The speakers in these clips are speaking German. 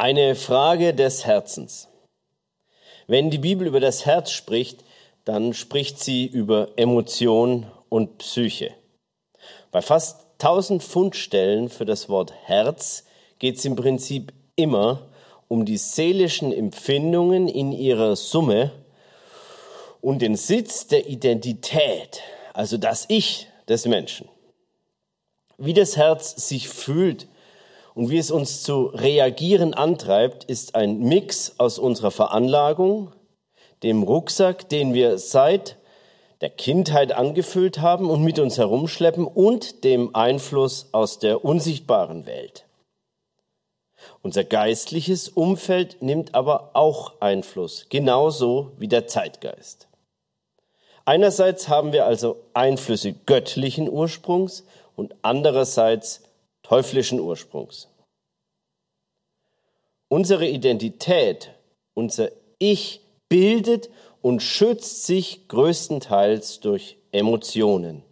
Eine Frage des Herzens. Wenn die Bibel über das Herz spricht, dann spricht sie über Emotion und Psyche. Bei fast 1000 Fundstellen für das Wort Herz geht es im Prinzip immer um die seelischen Empfindungen in ihrer Summe und den Sitz der Identität, also das Ich des Menschen. Wie das Herz sich fühlt und wie es uns zu reagieren antreibt, ist ein Mix aus unserer Veranlagung, dem Rucksack, den wir seit der Kindheit angefüllt haben und mit uns herumschleppen und dem Einfluss aus der unsichtbaren Welt. Unser geistliches Umfeld nimmt aber auch Einfluss, genauso wie der Zeitgeist. Einerseits haben wir also Einflüsse göttlichen Ursprungs und andererseits teuflischen Ursprungs. Unsere Identität, unser Ich bildet und schützt sich größtenteils durch Emotionen.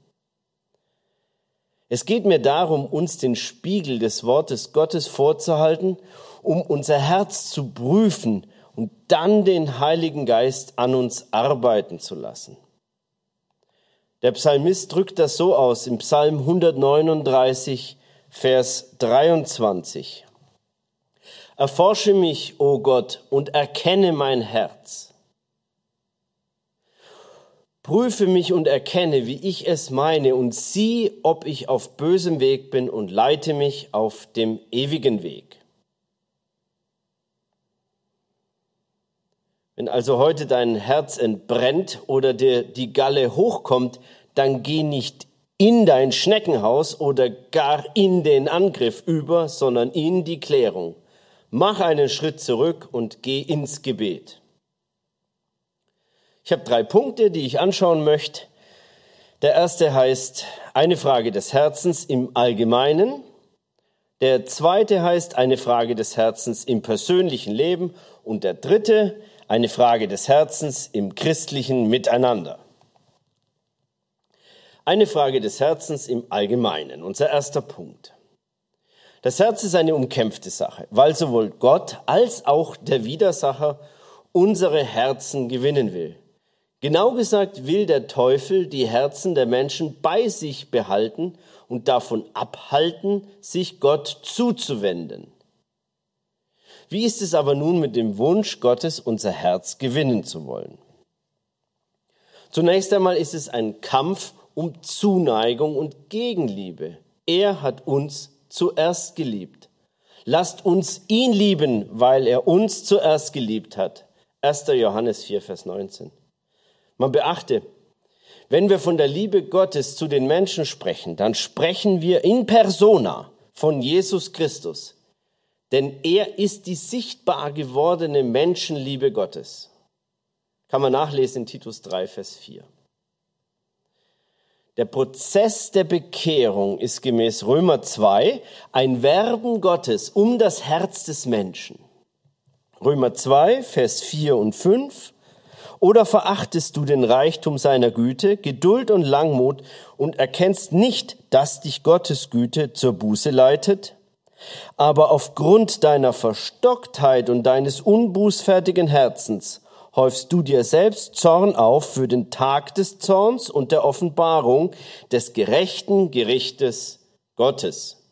Es geht mir darum, uns den Spiegel des Wortes Gottes vorzuhalten, um unser Herz zu prüfen und dann den Heiligen Geist an uns arbeiten zu lassen. Der Psalmist drückt das so aus im Psalm 139, Vers 23. Erforsche mich, o oh Gott, und erkenne mein Herz. Prüfe mich und erkenne, wie ich es meine, und sieh, ob ich auf bösem Weg bin, und leite mich auf dem ewigen Weg. Wenn also heute dein Herz entbrennt oder dir die Galle hochkommt, dann geh nicht in dein Schneckenhaus oder gar in den Angriff über, sondern in die Klärung. Mach einen Schritt zurück und geh ins Gebet. Ich habe drei Punkte, die ich anschauen möchte. Der erste heißt eine Frage des Herzens im Allgemeinen. Der zweite heißt eine Frage des Herzens im persönlichen Leben. Und der dritte eine Frage des Herzens im christlichen Miteinander. Eine Frage des Herzens im Allgemeinen. Unser erster Punkt. Das Herz ist eine umkämpfte Sache, weil sowohl Gott als auch der Widersacher unsere Herzen gewinnen will. Genau gesagt will der Teufel die Herzen der Menschen bei sich behalten und davon abhalten, sich Gott zuzuwenden. Wie ist es aber nun mit dem Wunsch Gottes, unser Herz gewinnen zu wollen? Zunächst einmal ist es ein Kampf um Zuneigung und Gegenliebe. Er hat uns zuerst geliebt. Lasst uns ihn lieben, weil er uns zuerst geliebt hat. 1. Johannes 4, Vers 19. Man beachte, wenn wir von der Liebe Gottes zu den Menschen sprechen, dann sprechen wir in persona von Jesus Christus. Denn er ist die sichtbar gewordene Menschenliebe Gottes. Kann man nachlesen in Titus 3, Vers 4. Der Prozess der Bekehrung ist gemäß Römer 2 ein Werben Gottes um das Herz des Menschen. Römer 2, Vers 4 und 5. Oder verachtest du den Reichtum seiner Güte, Geduld und Langmut und erkennst nicht, dass dich Gottes Güte zur Buße leitet? Aber aufgrund deiner Verstocktheit und deines unbußfertigen Herzens häufst du dir selbst Zorn auf für den Tag des Zorns und der Offenbarung des gerechten Gerichtes Gottes.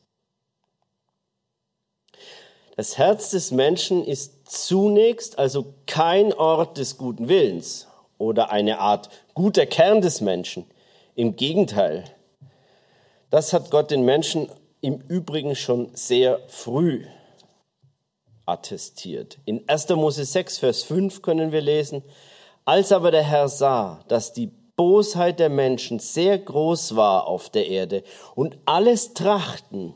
Das Herz des Menschen ist zunächst also kein Ort des guten Willens oder eine Art guter Kern des Menschen. Im Gegenteil, das hat Gott den Menschen im Übrigen schon sehr früh attestiert. In 1. Mose 6, Vers 5 können wir lesen, als aber der Herr sah, dass die Bosheit der Menschen sehr groß war auf der Erde und alles Trachten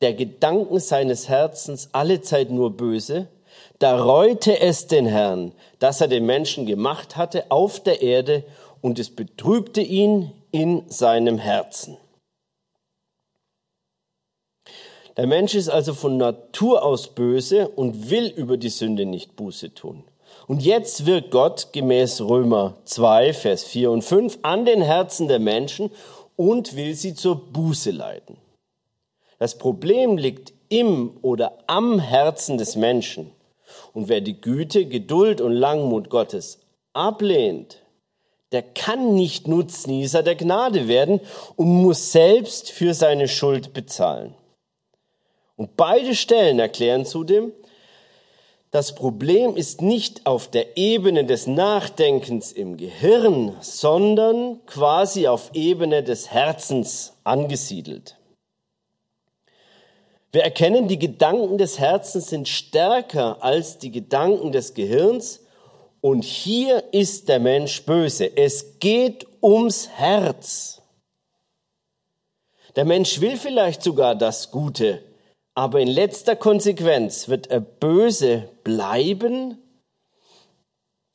der Gedanken seines Herzens allezeit nur böse, da reute es den Herrn, dass er den Menschen gemacht hatte auf der Erde und es betrübte ihn in seinem Herzen. Der Mensch ist also von Natur aus böse und will über die Sünde nicht Buße tun. Und jetzt wirkt Gott gemäß Römer 2, Vers 4 und 5 an den Herzen der Menschen und will sie zur Buße leiten. Das Problem liegt im oder am Herzen des Menschen. Und wer die Güte, Geduld und Langmut Gottes ablehnt, der kann nicht Nutznießer der Gnade werden und muss selbst für seine Schuld bezahlen. Und beide Stellen erklären zudem, das Problem ist nicht auf der Ebene des Nachdenkens im Gehirn, sondern quasi auf Ebene des Herzens angesiedelt. Wir erkennen, die Gedanken des Herzens sind stärker als die Gedanken des Gehirns und hier ist der Mensch böse. Es geht ums Herz. Der Mensch will vielleicht sogar das Gute, aber in letzter Konsequenz wird er böse bleiben,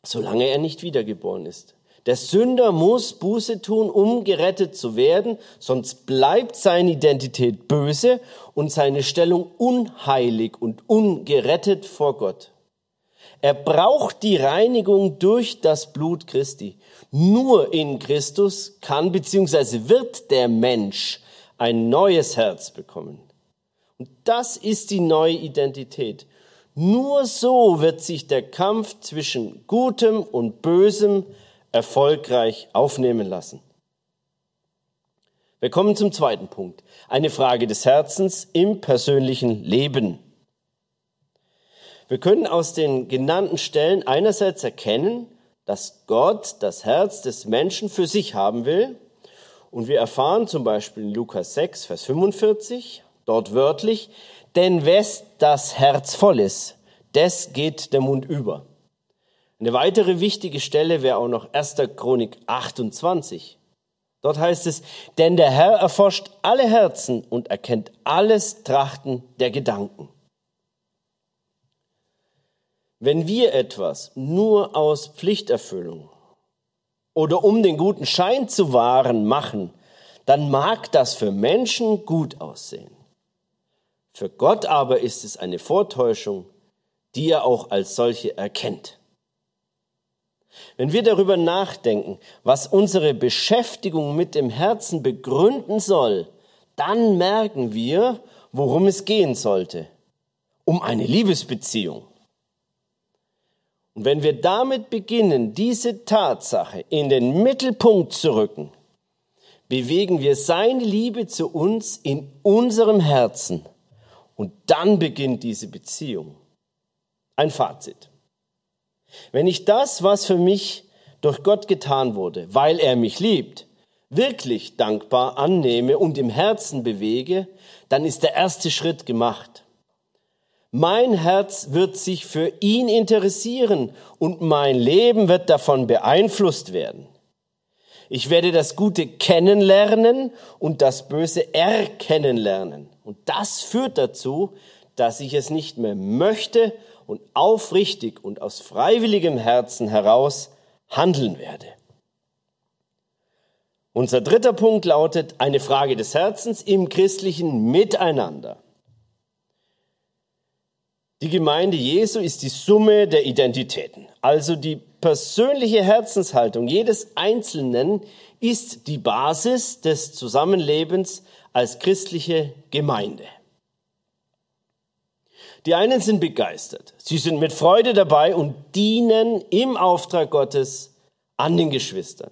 solange er nicht wiedergeboren ist. Der Sünder muss Buße tun, um gerettet zu werden, sonst bleibt seine Identität böse und seine Stellung unheilig und ungerettet vor Gott. Er braucht die Reinigung durch das Blut Christi. Nur in Christus kann bzw. wird der Mensch ein neues Herz bekommen. Und das ist die neue Identität. Nur so wird sich der Kampf zwischen Gutem und Bösem erfolgreich aufnehmen lassen. Wir kommen zum zweiten Punkt. Eine Frage des Herzens im persönlichen Leben. Wir können aus den genannten Stellen einerseits erkennen, dass Gott das Herz des Menschen für sich haben will. Und wir erfahren zum Beispiel in Lukas 6, Vers 45, dort wörtlich, denn wes das Herz voll ist, des geht der Mund über. Eine weitere wichtige Stelle wäre auch noch 1. Chronik 28. Dort heißt es, denn der Herr erforscht alle Herzen und erkennt alles Trachten der Gedanken. Wenn wir etwas nur aus Pflichterfüllung oder um den guten Schein zu wahren machen, dann mag das für Menschen gut aussehen. Für Gott aber ist es eine Vortäuschung, die er auch als solche erkennt. Wenn wir darüber nachdenken, was unsere Beschäftigung mit dem Herzen begründen soll, dann merken wir, worum es gehen sollte. Um eine Liebesbeziehung. Und wenn wir damit beginnen, diese Tatsache in den Mittelpunkt zu rücken, bewegen wir seine Liebe zu uns in unserem Herzen und dann beginnt diese Beziehung. Ein Fazit. Wenn ich das, was für mich durch Gott getan wurde, weil er mich liebt, wirklich dankbar annehme und im Herzen bewege, dann ist der erste Schritt gemacht. Mein Herz wird sich für ihn interessieren und mein Leben wird davon beeinflusst werden. Ich werde das Gute kennenlernen und das Böse erkennen lernen. Und das führt dazu, dass ich es nicht mehr möchte und aufrichtig und aus freiwilligem Herzen heraus handeln werde. Unser dritter Punkt lautet eine Frage des Herzens im christlichen Miteinander. Die Gemeinde Jesu ist die Summe der Identitäten. Also die persönliche Herzenshaltung jedes Einzelnen ist die Basis des Zusammenlebens als christliche Gemeinde. Die einen sind begeistert, sie sind mit Freude dabei und dienen im Auftrag Gottes an den Geschwistern.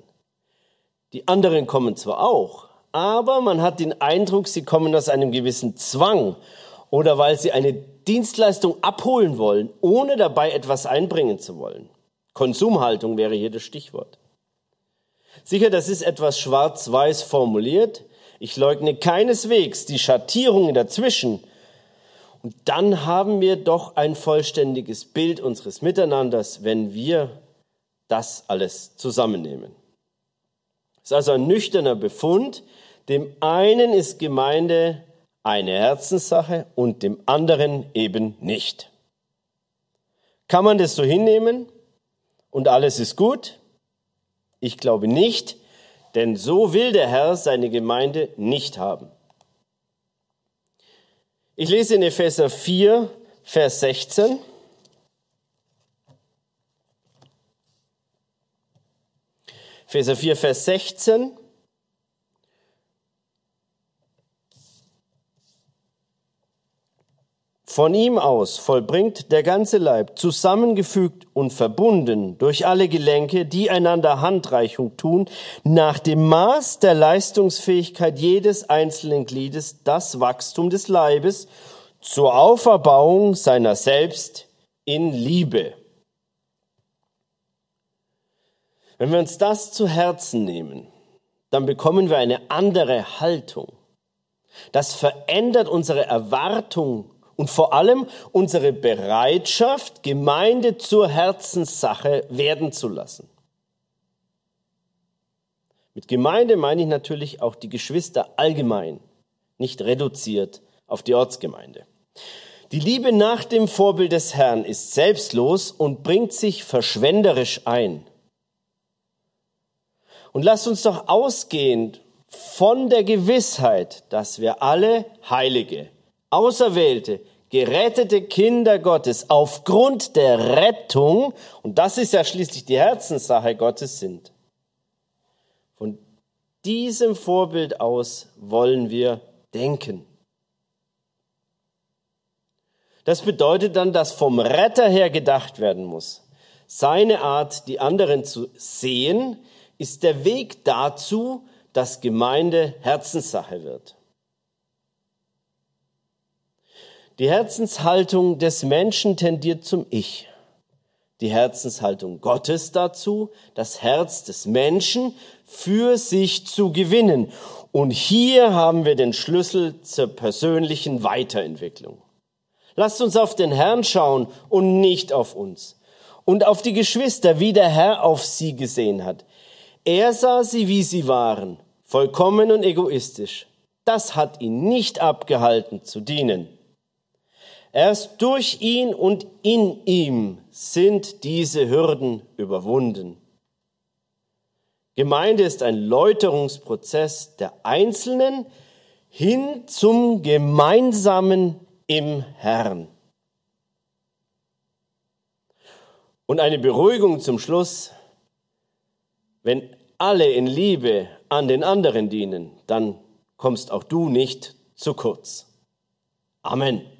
Die anderen kommen zwar auch, aber man hat den Eindruck, sie kommen aus einem gewissen Zwang oder weil sie eine Dienstleistung abholen wollen, ohne dabei etwas einbringen zu wollen. Konsumhaltung wäre hier das Stichwort. Sicher, das ist etwas schwarz-weiß formuliert, ich leugne keineswegs die Schattierungen dazwischen. Und dann haben wir doch ein vollständiges Bild unseres Miteinanders, wenn wir das alles zusammennehmen. Es ist also ein nüchterner Befund. Dem einen ist Gemeinde eine Herzenssache und dem anderen eben nicht. Kann man das so hinnehmen und alles ist gut? Ich glaube nicht, denn so will der Herr seine Gemeinde nicht haben. Ich lese in Epheser 4, Vers 16. Epheser 4, Vers 16. Von ihm aus vollbringt der ganze Leib, zusammengefügt und verbunden durch alle Gelenke, die einander Handreichung tun, nach dem Maß der Leistungsfähigkeit jedes einzelnen Gliedes das Wachstum des Leibes zur Auferbauung seiner selbst in Liebe. Wenn wir uns das zu Herzen nehmen, dann bekommen wir eine andere Haltung. Das verändert unsere Erwartung und vor allem unsere Bereitschaft, Gemeinde zur Herzenssache werden zu lassen. Mit Gemeinde meine ich natürlich auch die Geschwister allgemein, nicht reduziert auf die Ortsgemeinde. Die Liebe nach dem Vorbild des Herrn ist selbstlos und bringt sich verschwenderisch ein. Und lasst uns doch ausgehend von der Gewissheit, dass wir alle Heilige, auserwählte, gerettete Kinder Gottes aufgrund der Rettung, und das ist ja schließlich die Herzenssache Gottes sind. Von diesem Vorbild aus wollen wir denken. Das bedeutet dann, dass vom Retter her gedacht werden muss. Seine Art, die anderen zu sehen, ist der Weg dazu, dass Gemeinde Herzenssache wird. Die Herzenshaltung des Menschen tendiert zum Ich. Die Herzenshaltung Gottes dazu, das Herz des Menschen für sich zu gewinnen. Und hier haben wir den Schlüssel zur persönlichen Weiterentwicklung. Lasst uns auf den Herrn schauen und nicht auf uns. Und auf die Geschwister, wie der Herr auf sie gesehen hat. Er sah sie, wie sie waren, vollkommen und egoistisch. Das hat ihn nicht abgehalten zu dienen. Erst durch ihn und in ihm sind diese Hürden überwunden. Gemeinde ist ein Läuterungsprozess der Einzelnen hin zum gemeinsamen im Herrn. Und eine Beruhigung zum Schluss, wenn alle in Liebe an den anderen dienen, dann kommst auch du nicht zu kurz. Amen.